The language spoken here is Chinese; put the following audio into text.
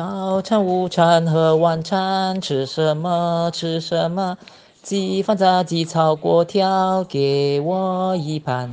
早餐、午餐和晚餐吃什么？吃什么？鸡饭、炸鸡、炒锅条，给我一盘。